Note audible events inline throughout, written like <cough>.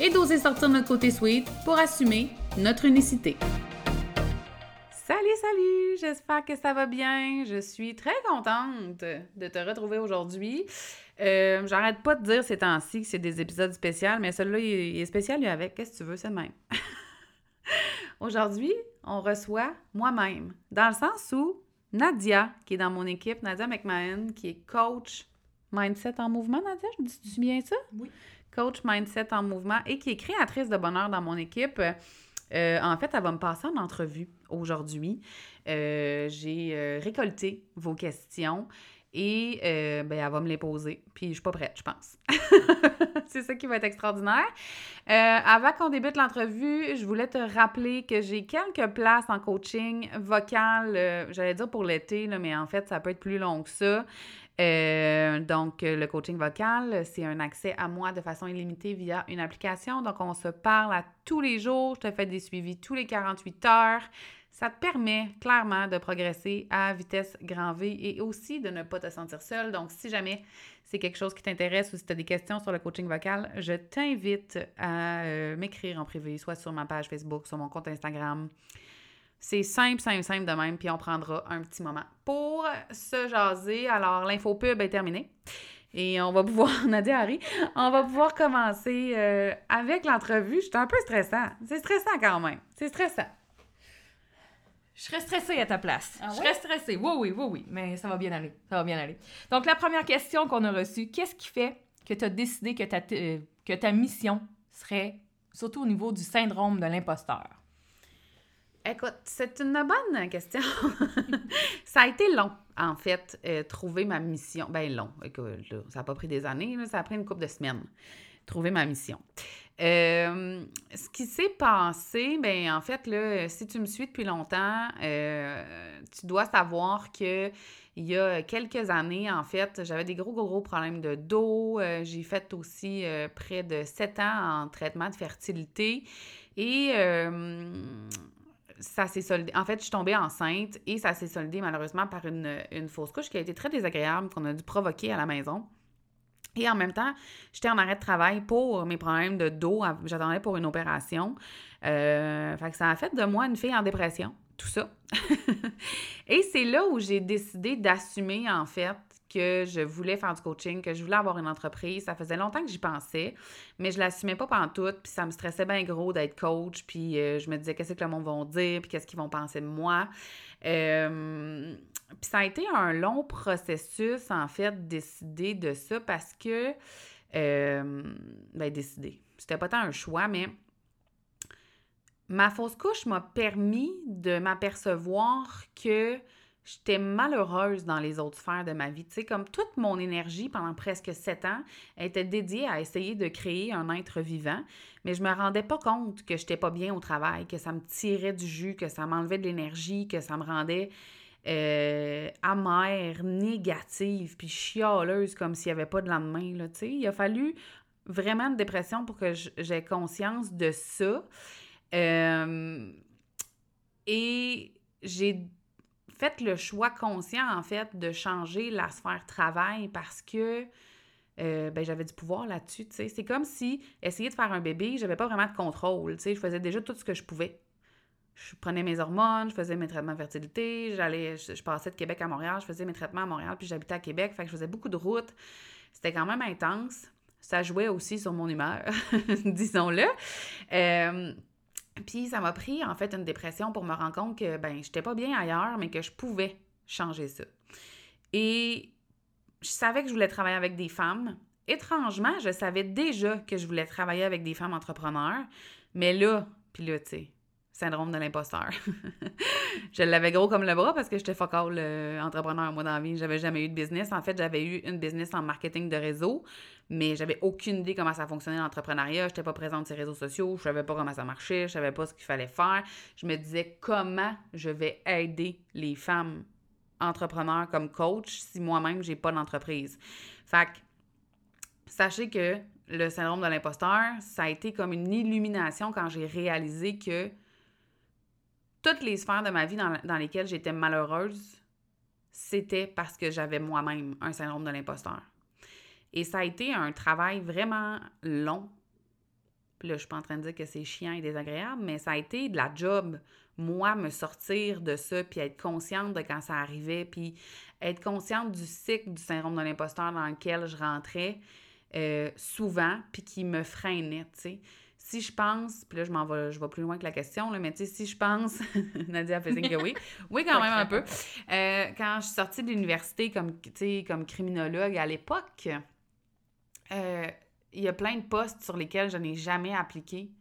et d'oser sortir notre côté sweet pour assumer notre unicité. Salut, salut! J'espère que ça va bien. Je suis très contente de te retrouver aujourd'hui. Euh, J'arrête pas de dire ces temps-ci que c'est des épisodes spéciaux, mais celui-là, il est spécial, lui, avec. Qu'est-ce que tu veux, c'est le même? <laughs> aujourd'hui, on reçoit moi-même, dans le sens où Nadia, qui est dans mon équipe, Nadia McMahon, qui est coach Mindset en mouvement, Nadia, je me dis-tu bien ça? Oui. Coach Mindset en mouvement et qui est créatrice de bonheur dans mon équipe. Euh, en fait, elle va me passer en entrevue aujourd'hui. Euh, J'ai euh, récolté vos questions et ben, elle va me les poser. Puis je suis pas prête, je pense. <laughs> c'est ça qui va être extraordinaire. Avant qu'on débute l'entrevue, je voulais te rappeler que j'ai quelques places en coaching vocal, j'allais dire pour l'été, mais en fait, ça peut être plus long que ça. Euh, donc, euh, le coaching vocal, c'est un accès à moi de façon illimitée via une application. Donc, on se parle à tous les jours. Je te fais des suivis tous les 48 heures. Ça te permet clairement de progresser à vitesse grand V et aussi de ne pas te sentir seul. Donc, si jamais c'est quelque chose qui t'intéresse ou si tu as des questions sur le coaching vocal, je t'invite à euh, m'écrire en privé, soit sur ma page Facebook, sur mon compte Instagram. C'est simple, simple, simple de même, puis on prendra un petit moment pour se jaser. Alors, l'info pub est terminée. Et on va pouvoir, <laughs> Nadia Harry, on va pouvoir commencer euh, avec l'entrevue. C'est un peu stressant. C'est stressant quand même. C'est stressant. Je serais stressée à ta place. Ah je serais stressée. Oui, oui, oui, oui. Mais ça va bien aller. Ça va bien aller. Donc, la première question qu'on a reçue, qu'est-ce qui fait que tu as décidé que ta, euh, que ta mission serait, surtout au niveau du syndrome de l'imposteur? Écoute, c'est une bonne question. <laughs> ça a été long, en fait, euh, trouver ma mission. Ben long, écoute, ça n'a pas pris des années, là, ça a pris une couple de semaines, trouver ma mission. Euh, ce qui s'est passé, ben en fait, là, si tu me suis depuis longtemps, euh, tu dois savoir que il y a quelques années, en fait, j'avais des gros, gros, gros problèmes de dos. J'ai fait aussi près de sept ans en traitement de fertilité. Et ça s'est soldé. En fait, je suis tombée enceinte et ça s'est soldé malheureusement par une, fausse couche qui a été très désagréable, qu'on a dû provoquer à la maison. Et en même temps, j'étais en arrêt de travail pour mes problèmes de dos. J'attendais pour une opération. Euh, ça a fait de moi une fille en dépression, tout ça. <laughs> et c'est là où j'ai décidé d'assumer, en fait, que je voulais faire du coaching, que je voulais avoir une entreprise. Ça faisait longtemps que j'y pensais, mais je l'assumais pas pantoute, puis ça me stressait bien gros d'être coach, puis euh, je me disais qu'est-ce que le monde va dire, puis qu'est-ce qu'ils vont penser de moi? Euh, puis ça a été un long processus, en fait, décider de ça parce que, euh, ben, décider. C'était pas tant un choix, mais ma fausse couche m'a permis de m'apercevoir que j'étais malheureuse dans les autres sphères de ma vie. Tu sais, comme toute mon énergie pendant presque sept ans était dédiée à essayer de créer un être vivant, mais je me rendais pas compte que j'étais pas bien au travail, que ça me tirait du jus, que ça m'enlevait de l'énergie, que ça me rendait euh, amère, négative, puis chialeuse comme s'il n'y avait pas de lendemain. Là, tu sais. il a fallu vraiment une dépression pour que j'ai conscience de ça. Euh, et j'ai fait le choix conscient, en fait, de changer la sphère travail parce que euh, ben, j'avais du pouvoir là-dessus. C'est comme si essayer de faire un bébé, j'avais pas vraiment de contrôle. Je faisais déjà tout ce que je pouvais. Je prenais mes hormones, je faisais mes traitements de fertilité, j'allais, je, je passais de Québec à Montréal, je faisais mes traitements à Montréal, puis j'habitais à Québec, fait que je faisais beaucoup de routes. C'était quand même intense. Ça jouait aussi sur mon humeur, <laughs> disons-le. Euh, puis ça m'a pris en fait une dépression pour me rendre compte que ben j'étais pas bien ailleurs, mais que je pouvais changer ça. Et je savais que je voulais travailler avec des femmes. Étrangement, je savais déjà que je voulais travailler avec des femmes entrepreneurs, mais là, puis là, tu sais, syndrome de l'imposteur. <laughs> je l'avais gros comme le bras parce que j'étais fuck all euh, entrepreneur, moi, dans la vie. J'avais jamais eu de business. En fait, j'avais eu une business en marketing de réseau, mais j'avais aucune idée comment ça fonctionnait l'entrepreneuriat. Je n'étais pas présente sur les réseaux sociaux, je savais pas comment ça marchait, je savais pas ce qu'il fallait faire. Je me disais comment je vais aider les femmes entrepreneurs comme coach si moi-même j'ai pas d'entreprise? Fait que, sachez que le syndrome de l'imposteur, ça a été comme une illumination quand j'ai réalisé que toutes les sphères de ma vie dans lesquelles j'étais malheureuse, c'était parce que j'avais moi-même un syndrome de l'imposteur. Et ça a été un travail vraiment long. Puis là, je suis pas en train de dire que c'est chiant et désagréable, mais ça a été de la job, moi, me sortir de ça, puis être consciente de quand ça arrivait, puis être consciente du cycle du syndrome de l'imposteur dans lequel je rentrais euh, souvent, puis qui me freinait, tu sais si je pense, puis là, je m'en vais, je vais plus loin que la question, là, mais tu sais, si je pense, <laughs> Nadia fait que oui, oui, quand <laughs> même un peu. Euh, quand je suis sortie de l'université comme, comme criminologue à l'époque, euh, il y a plein de postes sur lesquels je n'ai jamais appliqué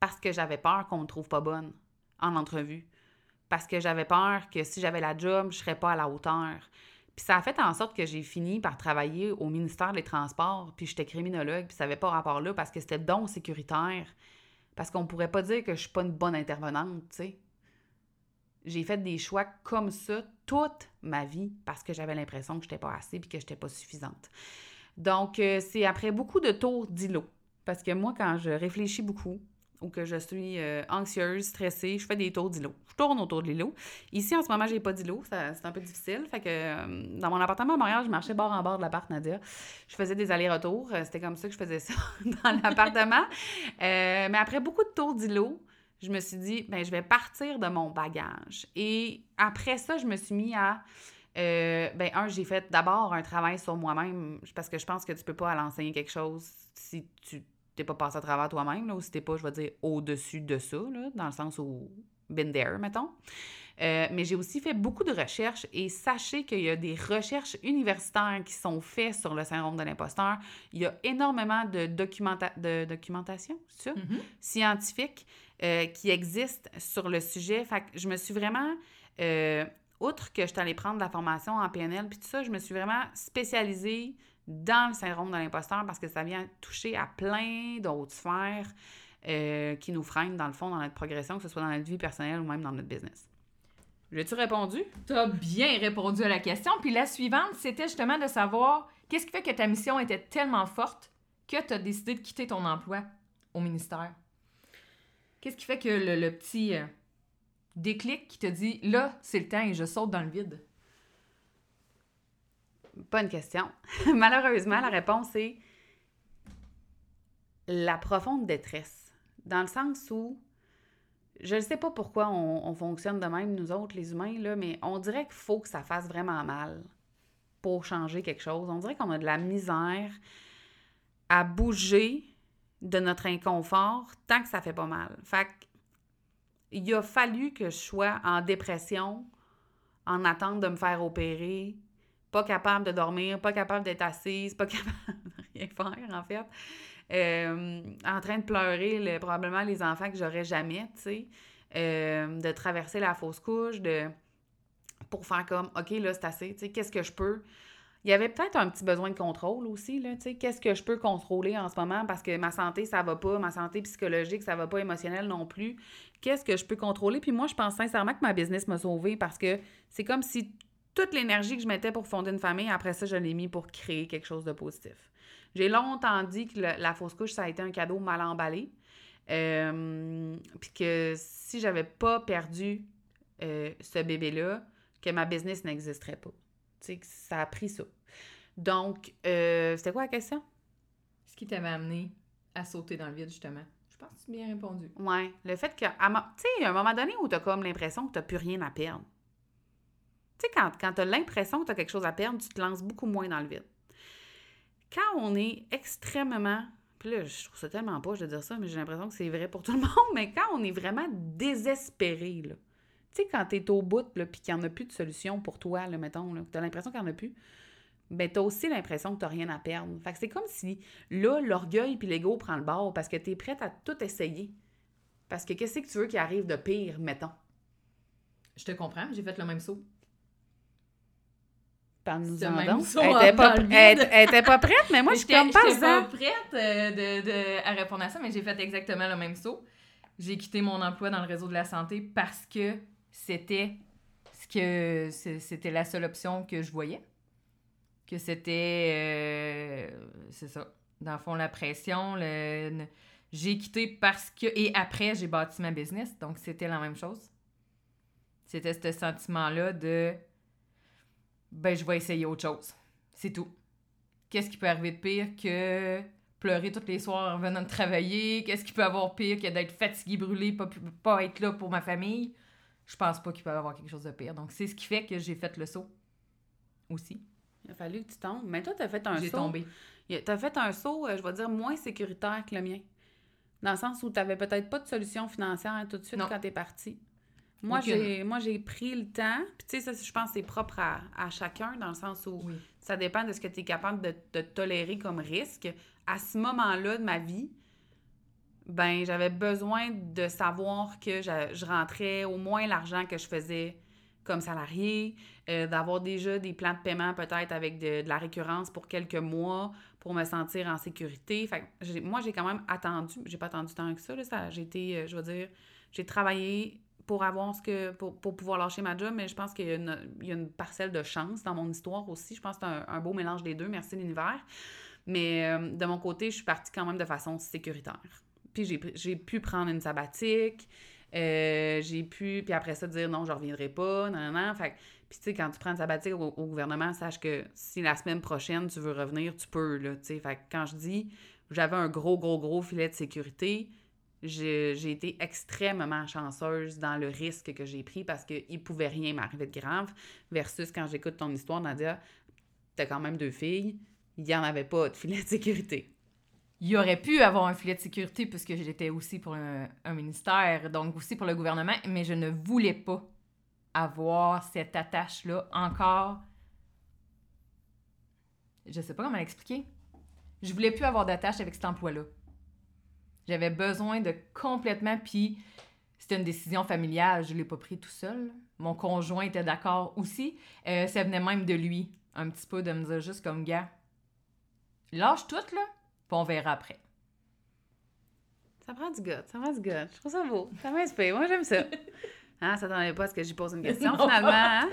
parce que j'avais peur qu'on me trouve pas bonne en entrevue. Parce que j'avais peur que si j'avais la job, je serais pas à la hauteur. Puis ça a fait en sorte que j'ai fini par travailler au ministère des Transports, puis j'étais criminologue, puis ça n'avait pas rapport là parce que c'était don sécuritaire. Parce qu'on pourrait pas dire que je suis pas une bonne intervenante, tu sais. J'ai fait des choix comme ça toute ma vie parce que j'avais l'impression que je n'étais pas assez puis que je n'étais pas suffisante. Donc, euh, c'est après beaucoup de tours d'îlot. Parce que moi, quand je réfléchis beaucoup, ou que je suis euh, anxieuse, stressée, je fais des tours d'îlot. Je tourne autour de l'îlot. Ici, en ce moment, j'ai pas d'îlot. C'est un peu difficile. Fait que euh, dans mon appartement à Montréal, je marchais bord en bord de l'appart, Nadia. Je faisais des allers-retours. C'était comme ça que je faisais ça <laughs> dans l'appartement. mais après beaucoup de tours d'îlot, je me suis dit, ben, je vais partir de mon bagage. Et après ça, je me suis mis à. Ben, un, j'ai fait d'abord un travail sur moi-même parce que je pense que tu peux pas aller enseigner quelque chose si tu t'es pas passé à travers toi-même, ou si t'es pas, je vais dire, au-dessus de ça, là, dans le sens où been there, mettons. Euh, mais j'ai aussi fait beaucoup de recherches et sachez qu'il y a des recherches universitaires qui sont faites sur le syndrome de l'imposteur. Il y a énormément de, de documentation ça? Mm-hmm. scientifique euh, qui existe sur le sujet. Fait que je me suis vraiment, euh, outre que je suis allée prendre la formation en PNL, puis tout ça, je me suis vraiment spécialisée dans le syndrome de l'imposteur parce que ça vient toucher à plein d'autres sphères euh, qui nous freinent, dans le fond, dans notre progression, que ce soit dans notre vie personnelle ou même dans notre business. J'ai-tu répondu? Tu as bien répondu à la question. Puis la suivante, c'était justement de savoir qu'est-ce qui fait que ta mission était tellement forte que tu as décidé de quitter ton emploi au ministère? Qu'est-ce qui fait que le, petit euh, déclic qui te dit là, c'est le temps et je saute dans le vide? Bonne question. <laughs> Malheureusement, la réponse est la profonde détresse. Dans le sens où je ne sais pas pourquoi on, fonctionne de même, nous autres, les humains, là, mais on dirait qu'il faut que ça fasse vraiment mal pour changer quelque chose. On dirait qu'on a de la misère à bouger de notre inconfort tant que ça fait pas mal. Fait il a fallu que je sois en dépression, en attente de me faire opérer, pas capable de dormir, pas capable d'être assise, pas <laughs> capable de rien faire, en fait. Euh, en train de pleurer, probablement les enfants que j'aurais jamais, tu sais. Euh, de traverser la fausse couche, de pour faire comme, OK, là, c'est assez, tu sais, qu'est-ce que je peux... Il y avait peut-être un petit besoin de contrôle aussi, là, tu qu'est-ce que je peux contrôler en ce moment? Parce que ma santé, ça va pas, ma santé psychologique, ça va pas, émotionnelle non plus. Qu'est-ce que je peux contrôler? Puis moi, je pense sincèrement que ma business m'a sauvée parce que c'est comme si toute l'énergie que je mettais pour fonder une famille, après ça, je l'ai mis pour créer quelque chose de positif. J'ai longtemps dit que la fausse couche, ça a été un cadeau mal emballé. Euh, puis que si j'avais pas perdu euh, ce bébé-là, que ma business n'existerait pas. Ça a pris ça. Donc, euh, c'était quoi la question? Ce qui t'avait amené à sauter dans le vide, justement. Je pense que tu bien répondu. Oui. Le fait que, tu sais, à un moment donné où tu as comme l'impression que tu n'as plus rien à perdre. Tu sais, quand, quand tu as l'impression que tu as quelque chose à perdre, tu te lances beaucoup moins dans le vide. Quand on est extrêmement. Puis là, je trouve ça tellement pas de dire ça, mais j'ai l'impression que c'est vrai pour tout le <laughs> monde. Mais quand on est vraiment désespéré, là, tu sais, quand tu es au bout, là, puis qu'il n'y en a plus de solution pour toi, là, mettons, là, tu as l'impression qu'il n'y en a plus, ben tu as aussi l'impression que tu n'as rien à perdre. Fait que c'est comme si, là, l'orgueil puis l'ego prend le bord parce que tu es prête à tout essayer. Parce que qu'est-ce que tu veux qui arrive de pire, mettons? Je te comprends, j'ai fait le même saut. Parle-nous Ce en même donc. saut Elle en- était pas, était pas prête, mais moi, je suis comme pas pas prête euh, de, de- à répondre à ça, mais j'ai fait exactement le même saut. J'ai quitté mon emploi dans le réseau de la santé parce que c'était ce que c'était la seule option que je voyais. Que c'était euh, c'est ça. Dans le fond, la pression, le, j'ai quitté parce que et après j'ai bâti ma business, donc c'était la même chose. C'était ce sentiment-là de ben je vais essayer autre chose. C'est tout. Qu'est-ce qui peut arriver de pire que pleurer tous les soirs en venant de travailler? Qu'est-ce qui peut avoir pire que d'être fatigué, brûlé, pas, pas être là pour ma famille? Je pense pas qu'il peut y avoir quelque chose de pire. Donc, c'est ce qui fait que j'ai fait le saut aussi. Il a fallu que tu tombes. Mais toi, t'as fait un J'ai saut. tombé. Il- T'as fait un saut, je vais dire, moins sécuritaire que le mien. Dans le sens où t'avais peut-être pas de solution financière tout de suite Non. quand t'es parti. Moi, j'ai moi j'ai pris le temps. Puis tu sais, ça, je pense que c'est propre à, à chacun, dans le sens où Oui. ça dépend de ce que tu es capable de, de tolérer comme risque. À ce moment-là de ma vie, ben j'avais besoin de savoir que je, je rentrais au moins l'argent que je faisais comme salarié, euh, d'avoir déjà des plans de paiement peut-être avec de, de la récurrence pour quelques mois pour me sentir en sécurité. Fait que moi, j'ai quand même attendu, j'ai pas attendu tant que ça, là, ça j'ai été, euh, je veux dire, j'ai travaillé pour avoir ce que, pour, pour pouvoir lâcher ma job, mais je pense qu'il y, y a une parcelle de chance dans mon histoire aussi. Je pense que c'est un, un beau mélange des deux, merci l'univers. Mais euh, de mon côté, je suis partie quand même de façon sécuritaire. Puis j'ai pu prendre une sabbatique, euh, j'ai pu, puis après ça, dire non, je reviendrai pas, non, non, non. Fait puis tu sais, quand tu prends une sabbatique au, au gouvernement, sache que si la semaine prochaine, tu veux revenir, tu peux, là, tu sais. Fait quand je dis, j'avais un gros, gros, gros filet de sécurité, j'ai j'ai été extrêmement chanceuse dans le risque que j'ai pris parce qu'il ne pouvait rien m'arriver de grave. Versus quand j'écoute ton histoire, Nadia, t'as quand même deux filles, il n'y en avait pas de filet de sécurité. Il aurait pu avoir un filet de sécurité puisque j'étais aussi pour un, ministère, donc aussi pour le gouvernement, mais je ne voulais pas avoir cette attache-là encore. Je sais pas comment l'expliquer. Je voulais plus avoir d'attache avec cet emploi-là. J'avais besoin de complètement, puis c'était une décision familiale, je l'ai pas pris tout seul. Mon conjoint était d'accord aussi. Euh, ça venait même de lui, un petit peu, de me dire juste comme gars, lâche tout là, puis on verra après. Ça prend du gars, ça prend du gars. Je trouve ça beau. Ça m'inspire. Moi, j'aime ça. Hein, ça t'attendait pas à ce que j'y pose une question, Non. finalement. hein?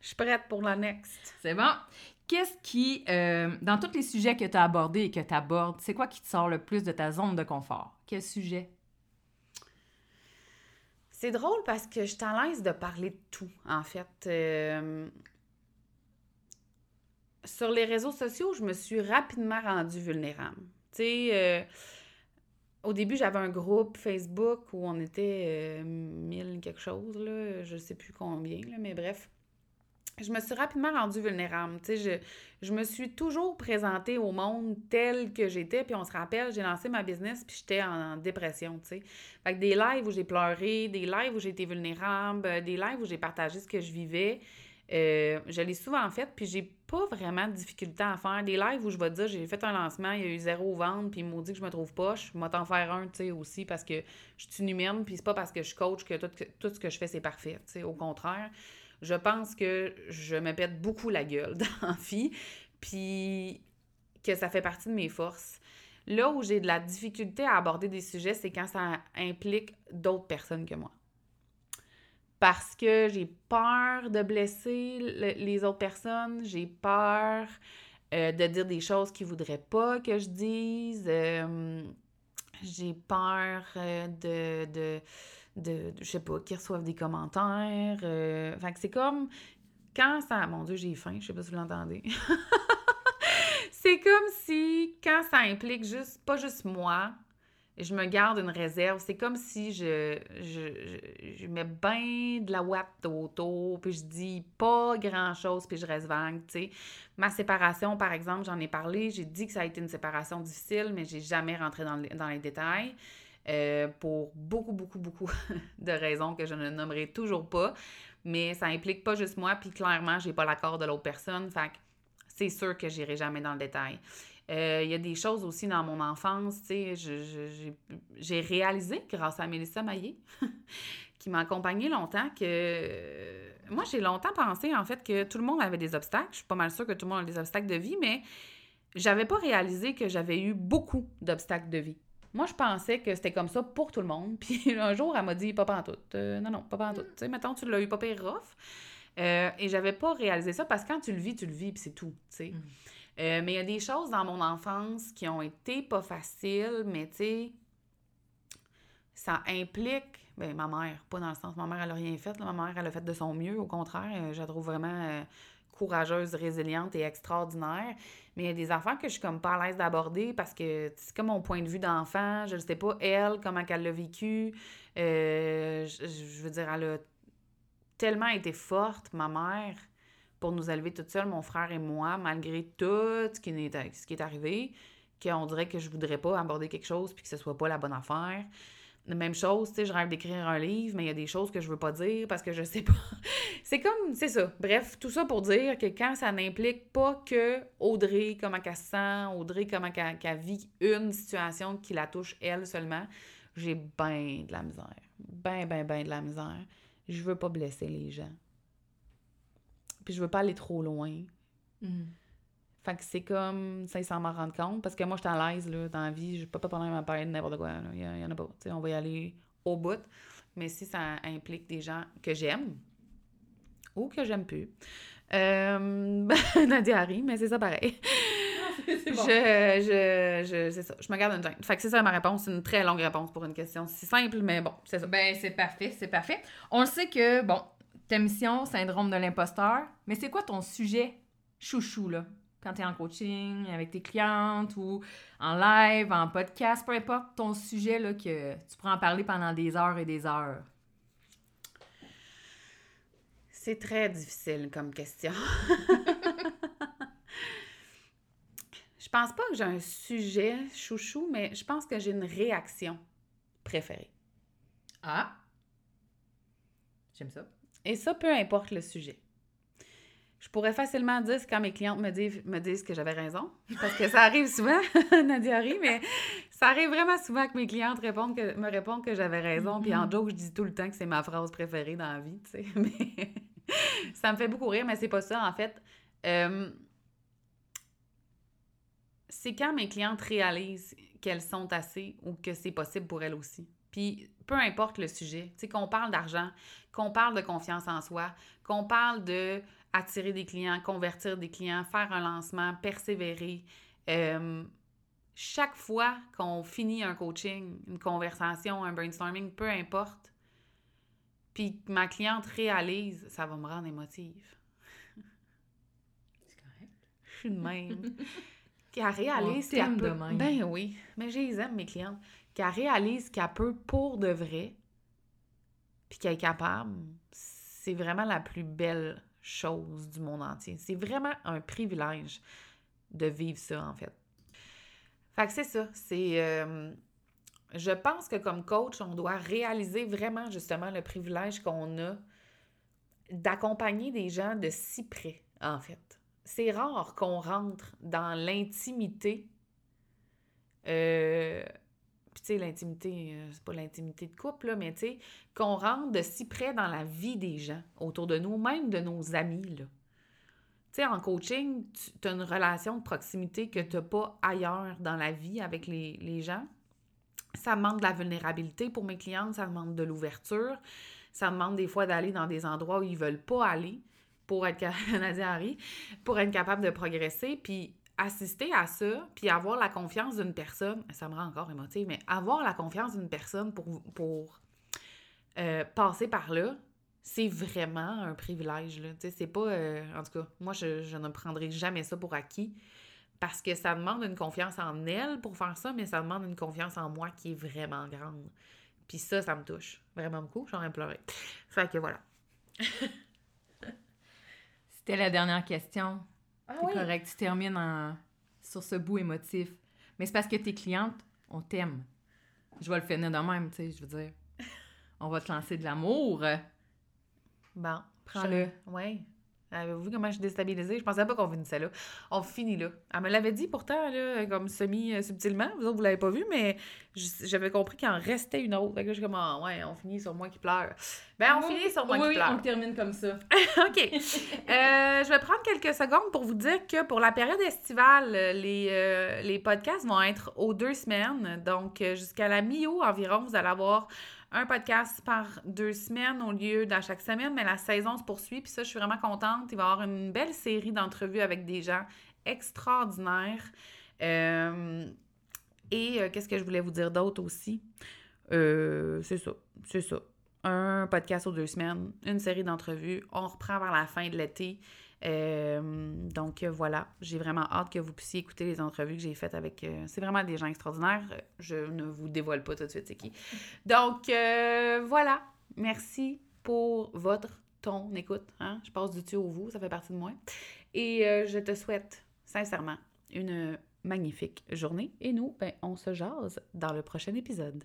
Je suis prête pour la next. C'est bon. Qu'est-ce qui, euh, dans tous les sujets que tu as abordés et que tu abordes, c'est quoi qui te sort le plus de ta zone de confort? Quel sujet? C'est drôle parce que je suis à l'aise de parler de tout, en fait. Euh, Sur les réseaux sociaux, je me suis rapidement rendue vulnérable. Tu sais, euh, au début, j'avais un groupe Facebook où on était euh, mille quelque chose, là, je sais plus combien, là, mais bref. Je me suis rapidement rendue vulnérable. Tu je, me suis toujours présentée au monde tel que j'étais. Puis on se rappelle, j'ai lancé ma business, puis j'étais en, dépression, tu sais. Fait que des lives où j'ai pleuré, des lives où j'ai été vulnérable, euh, des lives où j'ai partagé ce que je vivais, euh, je l'ai souvent fait, puis j'ai pas vraiment de difficulté à faire. Des lives où je vais dire, j'ai fait un lancement, il y a eu zéro vente, puis ils m'ont dit que je me trouve pas, je vais t'en faire un, tu sais, aussi, parce que je suis une humaine, puis c'est pas parce que je coach que tout, tout ce que je fais, c'est parfait, tu sais, au contraire. Je pense que je me pète beaucoup la gueule <laughs> dans la vie, puis que ça fait partie de mes forces. Là où j'ai de la difficulté à aborder des sujets, c'est quand ça implique d'autres personnes que moi. Parce que j'ai peur de blesser le- les autres personnes, j'ai peur euh, de dire des choses qu'ils voudraient pas que je dise, euh, j'ai peur euh, de, de, de, de- je sais pas, qu'ils reçoivent des commentaires. euh, fait que c'est comme quand ça. Mon Dieu, j'ai faim, je sais pas si vous l'entendez. <laughs> c'est comme si quand ça implique juste, pas juste moi, je me garde une réserve. C'est comme si je, je, je, mets bien de la ouate autour, puis je dis pas grand-chose, puis je reste vague, tu sais. Ma séparation, par exemple, j'en ai parlé, j'ai dit que ça a été une séparation difficile, mais j'ai jamais rentré dans, le- dans les détails. euh, pour beaucoup, beaucoup, beaucoup <laughs> de raisons que je ne nommerai toujours pas. Mais ça implique pas juste moi, puis clairement, j'ai pas l'accord de l'autre personne. Fait c'est sûr que j'irai jamais dans le détail. Euh, Il y a des choses aussi dans mon enfance, tu sais, j'ai- réalisé grâce à Mélissa Maillé <laughs> qui m'a accompagnée longtemps, que moi, j'ai longtemps pensé, en fait, que tout le monde avait des obstacles. Je suis pas mal sûre que tout le monde a des obstacles de vie, mais j'avais pas réalisé que j'avais eu beaucoup d'obstacles de vie. Moi, je pensais que c'était comme ça pour tout le monde. <laughs> Puis un jour, elle m'a dit, pas en tout. Euh, non, non, pas en tout. Tu sais, mettons, tu l'as eu pas pire rough. Euh, et j'avais pas réalisé ça parce que quand tu le vis, tu le vis, puis c'est tout, tu sais. Mm. Euh, mais il y a des choses dans mon enfance qui ont été pas faciles, mais tu sais, ça implique. Ben, ma mère, pas dans le sens, ma mère, elle a rien fait. Ma mère, elle a fait de son mieux. Au contraire, je la trouve vraiment courageuse, résiliente et extraordinaire. Mais il y a des affaires que je suis comme pas à l'aise d'aborder parce que c'est comme mon point de vue d'enfant. Je ne sais pas, elle, comment elle l'a vécu. Euh, je, veux dire, elle a tellement été forte, ma mère, pour nous élever toute seule, mon frère et moi, malgré tout ce qui est, ce qui est arrivé, qu'on dirait que je voudrais pas aborder quelque chose puis que ce soit pas la bonne affaire même chose, tu sais, je rêve d'écrire un livre, mais il y a des choses que je veux pas dire parce que je sais pas. <laughs> c'est comme, c'est ça. Bref, tout ça pour dire que quand ça n'implique pas que Audrey, comment elle se sent, Audrey, comment elle, vit une situation qui la touche elle seulement, j'ai ben de la misère. Ben, ben, ben de la misère. Je veux pas blesser les gens. Puis je veux pas aller trop loin. Mm. Fait que c'est comme, ça, ils s'en m'en rendent compte. Parce que moi, je suis à l'aise, là, dans la vie. Je peux pas parler ma parler de n'importe quoi. Il y, en a pas. sais on va y aller au bout. Mais si ça implique des gens que j'aime ou que j'aime plus, euh, <laughs> Nadia Harry, mais c'est ça pareil. c'est bon. Je, je, je, c'est ça. Je me garde une gêne. Fait que c'est ça ma réponse. C'est une très longue réponse pour une question si simple, mais bon, c'est ça. Ben, c'est parfait, c'est parfait. On le sait que, bon, ta mission, syndrome de l'imposteur, mais c'est quoi ton sujet chouchou, là? quand tu es en coaching avec tes clientes ou en live, en podcast, peu importe ton sujet là, que tu pourras en parler pendant des heures et des heures? C'est très difficile comme question. <laughs> je pense pas que j'ai un sujet chouchou, mais je pense que j'ai une réaction préférée. Ah! J'aime ça. Et ça, peu importe le sujet. Je pourrais facilement dire quand mes clientes me disent, me disent que j'avais raison, parce que ça arrive souvent, <laughs> Nadia rit, mais ça arrive vraiment souvent que mes clientes répondent que, me répondent que j'avais raison, puis en mm-hmm. joke, je dis tout le temps que c'est ma phrase préférée dans la vie, tu sais, <laughs> mais ça me fait beaucoup rire, mais c'est pas ça, en fait. Euh, c'est quand mes clientes réalisent qu'elles sont assez ou que c'est possible pour elles aussi. Puis peu importe le sujet, tu sais, qu'on parle d'argent, qu'on parle de confiance en soi, qu'on parle de attirer des clients, convertir des clients, faire un lancement, persévérer. Euh, chaque fois qu'on finit un coaching, une conversation, un brainstorming, peu importe, puis ma cliente réalise, ça va me rendre émotive. C'est correct. Je suis de même. <laughs> qu'elle réalise qu'elle peut... Ben oui, mais je les aime, mes clientes. Qu'elle réalise qu'elle peut pour de vrai, puis qu'elle est capable, c'est vraiment la plus belle chose du monde entier. C'est vraiment un privilège de vivre ça, en fait. Fait que c'est ça. C'est. Euh, je pense que comme coach, on doit réaliser vraiment justement le privilège qu'on a d'accompagner des gens de si près, en fait. C'est rare qu'on rentre dans l'intimité euh, l'intimité, euh, c'est pas l'intimité de couple, mais tu sais, qu'on rentre de si près dans la vie des gens autour de nous, même de nos amis, là. Tu sais, en coaching, tu as une relation de proximité que tu n'as pas ailleurs dans la vie avec les, gens. Ça demande de la vulnérabilité pour mes clientes, ça demande de l'ouverture, ça demande des fois d'aller dans des endroits où ils veulent pas aller pour être, <laughs> pour être capable de progresser. Puis assister à ça, puis avoir la confiance d'une personne, ça me rend encore émotive, mais avoir la confiance d'une personne pour, pour euh, passer par là, c'est vraiment un privilège. C'est pas. Euh, en tout cas, moi, je, je, ne prendrai jamais ça pour acquis parce que ça demande une confiance en elle pour faire ça, mais ça demande une confiance en moi qui est vraiment grande. Puis ça, ça me touche vraiment beaucoup. J'aurais pleuré. Fait que voilà. C'était la dernière question. Ah c'est correct, tu termines sur ce bout émotif. Mais c'est parce que tes clientes, on t'aime. Je vais le finir de même, tu sais, je veux dire. On va te lancer de l'amour. Bon, prends-le. Oui. Avez-vous vu comment je suis déstabilisée? Je pensais pas qu'on finissait là. On finit là. Elle me l'avait dit pourtant, là, comme semi-subtilement. Vous autres, vous l'avez pas vu, mais j'avais compris qu'il en restait une autre. Fait que là, je suis comme, ah, ouais, on finit sur moi qui pleure. Ben, on finit sur moi qui pleure. Oui, on termine comme ça. <laughs> OK. Euh, je vais prendre quelques secondes pour vous dire que pour la période estivale, les, euh, les podcasts vont être aux deux semaines. Donc, jusqu'à la mi-août environ, vous allez avoir un podcast par deux semaines au lieu d'à chaque semaine, mais la saison se poursuit. Puis ça, je suis vraiment contente. Il va y avoir une belle série d'entrevues avec des gens extraordinaires. Euh, et euh, qu'est-ce que je voulais vous dire d'autre aussi? Euh, c'est ça, c'est ça. Un podcast aux deux semaines, une série d'entrevues. On reprend vers la fin de l'été. Euh, donc voilà, j'ai vraiment hâte que vous puissiez écouter les entrevues que j'ai faites avec. Euh, c'est vraiment des gens extraordinaires. Je ne vous dévoile pas tout de suite c'est qui. Donc euh, voilà, merci pour votre ton écoute. Hein? Je passe du tu au vous, ça fait partie de moi. Et je te souhaite sincèrement une magnifique journée. Et nous, ben, on se jase dans le prochain épisode.